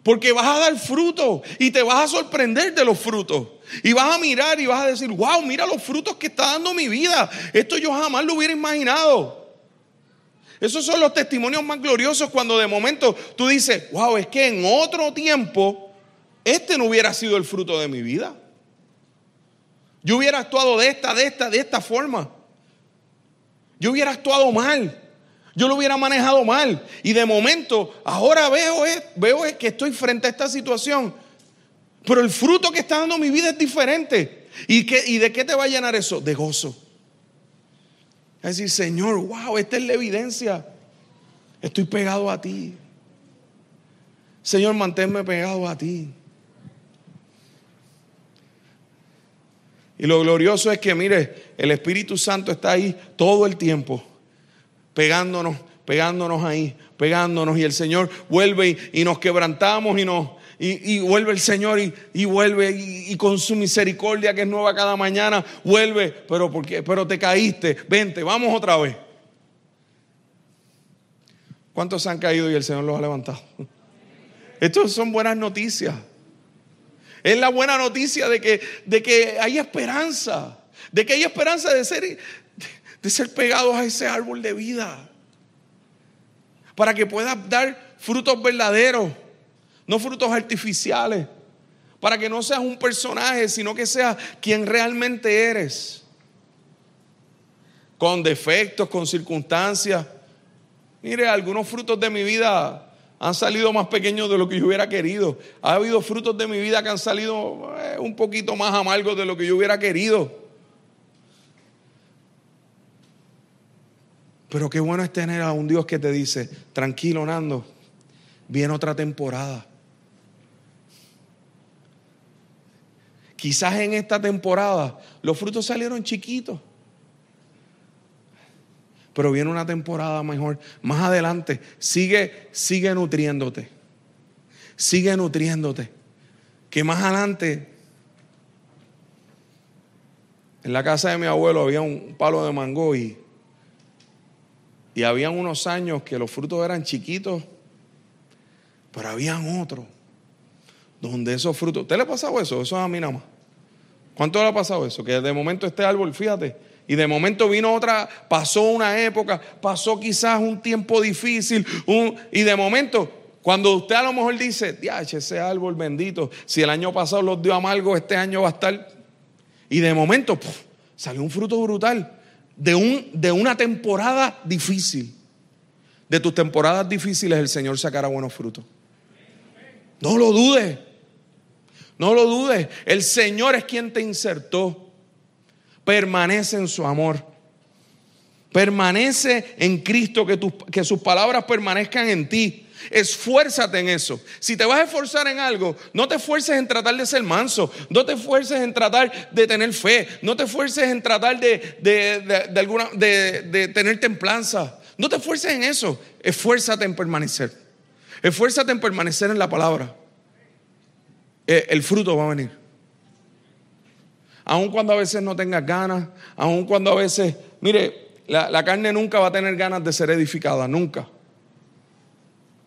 Porque vas a dar fruto y te vas a sorprender de los frutos. Y vas a mirar y vas a decir, wow, mira los frutos que está dando mi vida. Esto yo jamás lo hubiera imaginado. Esos son los testimonios más gloriosos cuando de momento tú dices, wow, es que en otro tiempo este no hubiera sido el fruto de mi vida. Yo hubiera actuado de esta, de esta, de esta forma. Yo hubiera actuado mal. Yo lo hubiera manejado mal. Y de momento, ahora veo, veo que estoy frente a esta situación. Pero el fruto que está dando mi vida es diferente. ¿Y, qué, ¿Y de qué te va a llenar eso? De gozo. Es decir, Señor, wow, esta es la evidencia. Estoy pegado a ti. Señor, manténme pegado a ti. Y lo glorioso es que, mire, el Espíritu Santo está ahí todo el tiempo, pegándonos, pegándonos ahí, pegándonos. Y el Señor vuelve y, nos quebrantamos y nos... Y, vuelve el Señor y, vuelve y, con su misericordia que es nueva cada mañana, vuelve, pero, porque, pero te caíste, vente, vamos otra vez. ¿Cuántos han caído y el Señor los ha levantado? Estas son buenas noticias. Es la buena noticia de que, de que hay esperanza, de que hay esperanza de ser, de ser pegados a ese árbol de vida, para que puedas dar frutos verdaderos, no frutos artificiales, para que no seas un personaje, sino que seas quien realmente eres, con defectos, con circunstancias. Mire, algunos frutos de mi vida han salido más pequeños de lo que yo hubiera querido. Ha habido frutos de mi vida que han salido eh, un poquito más amargos de lo que yo hubiera querido. Pero qué bueno es tener a un Dios que te dice, tranquilo Nando, viene otra temporada. Quizás en esta temporada los frutos salieron chiquitos pero viene una temporada mejor. Más adelante, sigue, sigue nutriéndote. Sigue nutriéndote. Que más adelante, en la casa de mi abuelo había un palo de mango y, y habían unos años que los frutos eran chiquitos, pero habían otros donde esos frutos. ¿Usted le ha pasado eso? Eso es a mí nada más. ¿Cuánto le ha pasado eso? Que de momento este árbol, fíjate, y de momento vino otra, pasó una época, pasó quizás un tiempo difícil, y de momento, cuando usted a lo mejor dice, ese árbol bendito, si el año pasado los dio amargo, este año va a estar. Y de momento, salió un fruto brutal de, un, de una temporada difícil. De tus temporadas difíciles el Señor sacará buenos frutos. No lo dudes. No lo dudes. El Señor es quien te insertó permanece en su amor. Permanece en Cristo, que, que sus palabras permanezcan en ti. Esfuérzate en eso. Si te vas a esforzar en algo, no te esfuerces en tratar de ser manso, no te esfuerces en tratar de tener fe, no te esfuerces en tratar de, de, de, tener templanza. No te esfuerces en eso. Esfuérzate en permanecer. Esfuérzate en permanecer en la palabra. Eh, el fruto va a venir aun cuando a veces no tengas ganas, aun cuando a veces, mire, la, carne nunca va a tener ganas de ser edificada, nunca.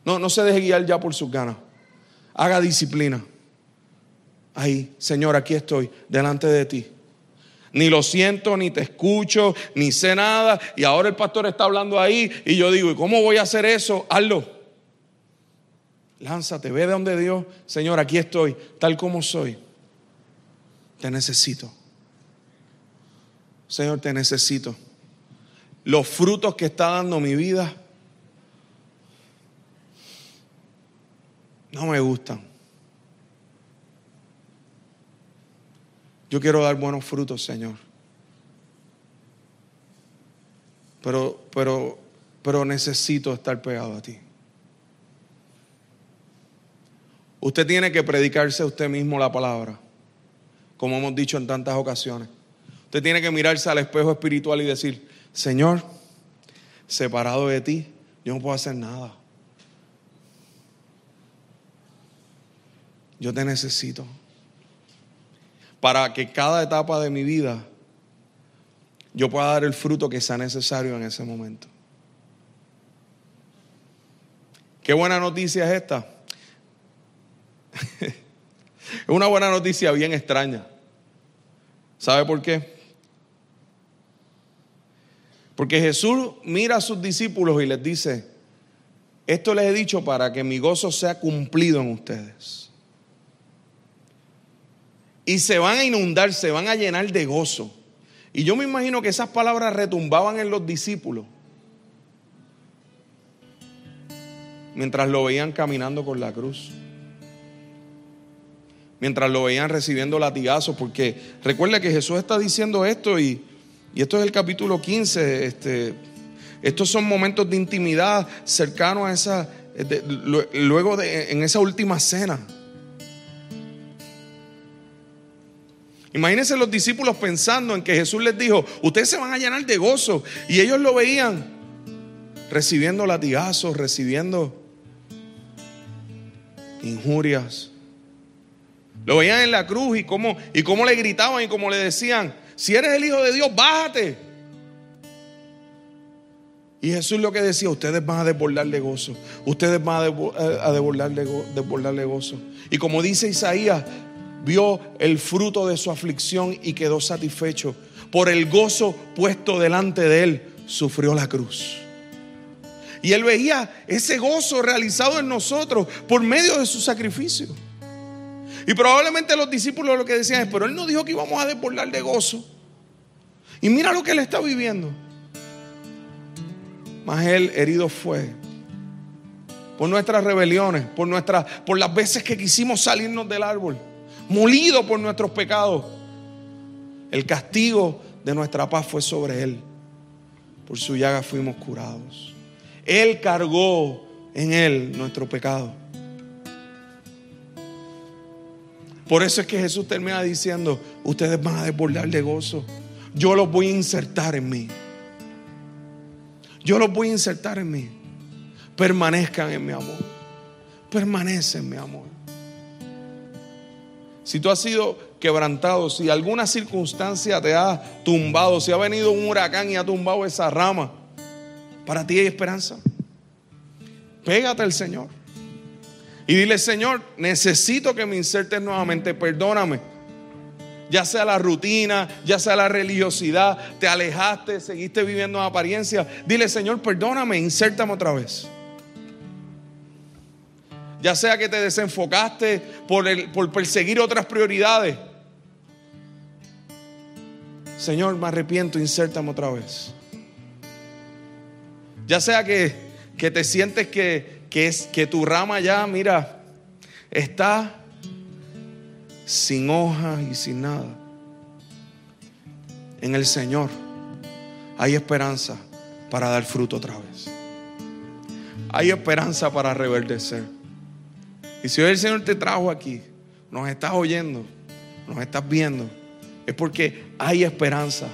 No, no se deje guiar ya por sus ganas. Haga disciplina. Ahí, Señor, aquí estoy, delante de ti. Ni lo siento, ni te escucho, ni sé nada. Y ahora el pastor está hablando ahí y yo digo, ¿y cómo voy a hacer eso? Hazlo. Lánzate, ve de donde Dios, Señor, aquí estoy, tal como soy. Te necesito. Señor, te necesito. Los frutos que está dando mi vida no me gustan. Yo quiero dar buenos frutos, Señor. Pero, pero, pero necesito estar pegado a ti. Usted tiene que predicarse a usted mismo la palabra como hemos dicho en tantas ocasiones. Usted tiene que mirarse al espejo espiritual y decir, Señor, separado de ti, yo no puedo hacer nada. Yo te necesito. Para que cada etapa de mi vida yo pueda dar el fruto que sea necesario en ese momento. Qué buena noticia es esta. [LAUGHS] Es una buena noticia bien extraña. ¿Sabe por qué? Porque Jesús mira a sus discípulos y les dice, esto les he dicho para que mi gozo sea cumplido en ustedes. Y se van a inundar, se van a llenar de gozo. Y yo me imagino que esas palabras retumbaban en los discípulos mientras lo veían caminando con la cruz. Mientras lo veían recibiendo latigazos, porque recuerda que Jesús está diciendo esto y, y esto es el capítulo 15, este, estos son momentos de intimidad cercanos a esa, luego de, en esa última cena. Imagínense los discípulos pensando en que Jesús les dijo, ustedes se van a llenar de gozo. Y ellos lo veían recibiendo latigazos, recibiendo injurias. Lo veían en la cruz y cómo, y cómo le gritaban y cómo le decían, si eres el Hijo de Dios, bájate. Y Jesús lo que decía, ustedes van a desbordarle gozo, ustedes van a eh, desbordarle gozo. Y como dice Isaías, vio el fruto de su aflicción y quedó satisfecho. Por el gozo puesto delante de él, sufrió la cruz. Y él veía ese gozo realizado en nosotros por medio de su sacrificio. Y probablemente los discípulos lo que decían es, pero él no dijo que íbamos a desbordar de gozo. Y mira lo que él está viviendo. Mas él herido fue por nuestras rebeliones, por, por las veces que quisimos salirnos del árbol molido por nuestros pecados. El castigo de nuestra paz fue sobre Él. Por su llaga fuimos curados. Él cargó en Él nuestro pecado. Por eso es que Jesús termina diciendo, ustedes van a desbordar de gozo. Yo los voy a insertar en mí. Yo los voy a insertar en mí. Permanezcan en mi amor. Permanece en mi amor si tú has sido quebrantado, si alguna circunstancia te ha tumbado, si ha venido un huracán y ha tumbado esa rama, para ti hay esperanza. Pégate al Señor. Y dile, Señor, necesito que me insertes nuevamente, perdóname. Ya sea la rutina, ya sea la religiosidad, te alejaste, seguiste viviendo en apariencia. Dile, Señor, perdóname, insértame otra vez. Ya sea que te desenfocaste por, por perseguir otras prioridades. Señor, me arrepiento, insértame otra vez. Ya sea que, que te sientes que, que, es, que tu rama ya, mira, está sin hojas y sin nada. En el Señor hay esperanza para dar fruto otra vez. Hay esperanza para reverdecer. Y si hoy el Señor te trajo aquí, nos estás oyendo, nos estás viendo, es porque hay esperanza.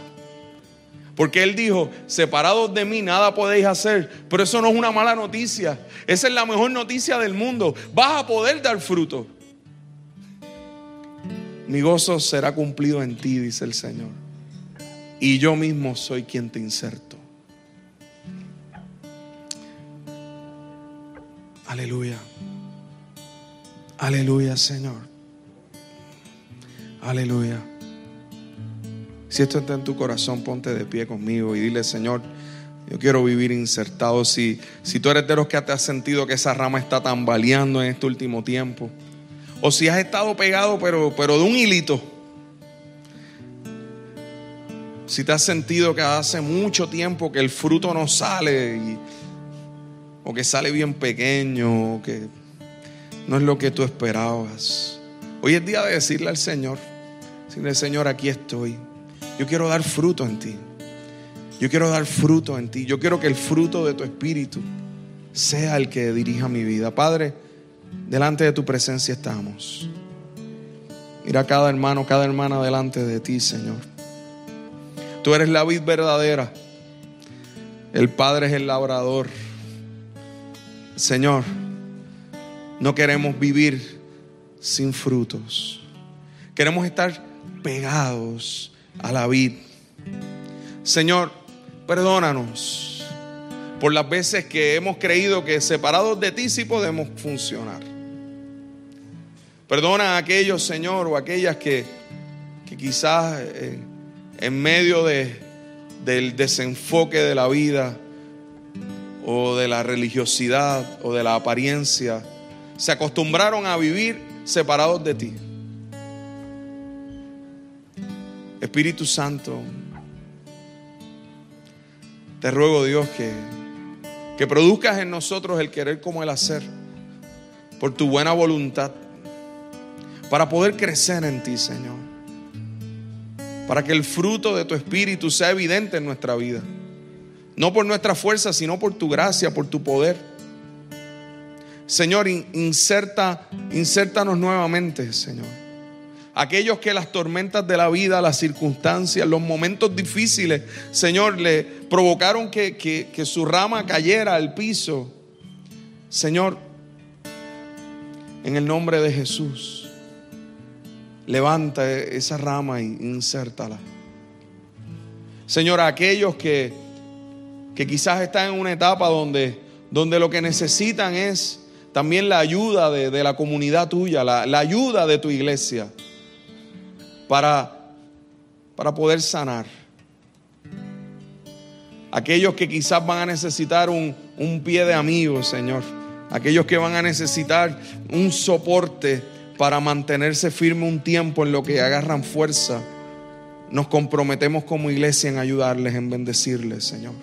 Porque Él dijo, separados de mí nada podéis hacer. Pero eso no es una mala noticia. Esa es la mejor noticia del mundo. Vas a poder dar fruto. Mi gozo será cumplido en ti, dice el Señor. Y yo mismo soy quien te inserto. Aleluya. Aleluya, Señor. Aleluya. Si esto está en tu corazón, ponte de pie conmigo y dile, Señor, yo quiero vivir insertado. Si, si tú eres de los que te has sentido que esa rama está tambaleando en este último tiempo, o si has estado pegado, pero, pero de un hilito. Si te has sentido que hace mucho tiempo que el fruto no sale, o que sale bien pequeño, o que no es lo que tú esperabas. Hoy es día de decirle al Señor, Señor, aquí estoy. Yo quiero dar fruto en ti. Yo quiero dar fruto en ti. Yo quiero que el fruto de tu espíritu sea el que dirija mi vida. Padre, delante de tu presencia estamos. Mira cada hermano, cada hermana delante de ti, Señor. Tú eres la vid verdadera. El Padre es el labrador. Señor, no queremos vivir sin frutos. Queremos estar pegados a la vid. Señor, perdónanos por las veces que hemos creído que separados de ti sí podemos funcionar. Perdona a aquellos, Señor, o aquellas que, que quizás eh, en medio de, del desenfoque de la vida o de la religiosidad o de la apariencia, se acostumbraron a vivir separados de ti. Espíritu Santo, te ruego Dios que, que produzcas en nosotros el querer como el hacer, por tu buena voluntad, para poder crecer en ti, Señor. Para que el fruto de tu Espíritu sea evidente en nuestra vida. No por nuestra fuerza, sino por tu gracia, por tu poder. Señor, inserta, insértanos nuevamente, Señor. Aquellos que las tormentas de la vida, las circunstancias, los momentos difíciles, Señor, le provocaron que, que su rama cayera al piso. Señor, en el nombre de Jesús, levanta esa rama y insértala. Señor, aquellos que, que quizás están en una etapa donde, donde lo que necesitan es también la ayuda de, la comunidad tuya, la, ayuda de tu iglesia para, para poder sanar. Aquellos que quizás van a necesitar un, un pie de amigo, Señor. Aquellos que van a necesitar un soporte para mantenerse firme un tiempo en lo que agarran fuerza. Nos comprometemos como iglesia en ayudarles, en bendecirles, Señor.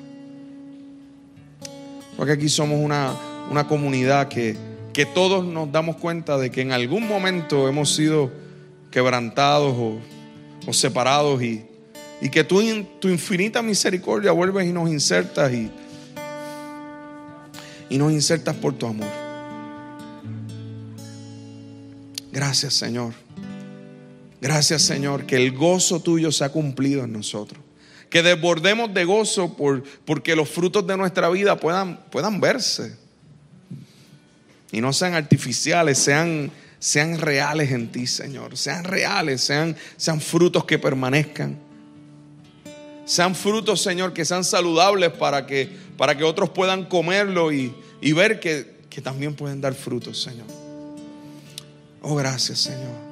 Porque aquí somos una, una comunidad que, que todos nos damos cuenta de que en algún momento hemos sido quebrantados o, separados y, y, que tú en tu infinita misericordia vuelves y nos insertas y, y nos insertas por tu amor. Gracias Señor. Gracias Señor, que el gozo tuyo se ha cumplido en nosotros. Que desbordemos de gozo por, porque los frutos de nuestra vida puedan, puedan verse y no sean artificiales, sean, sean reales en ti, Señor. Sean reales, sean, sean frutos que permanezcan. Sean frutos, Señor, que sean saludables para que, para que otros puedan comerlo y, y ver que, que también pueden dar frutos, Señor. Oh, gracias, Señor.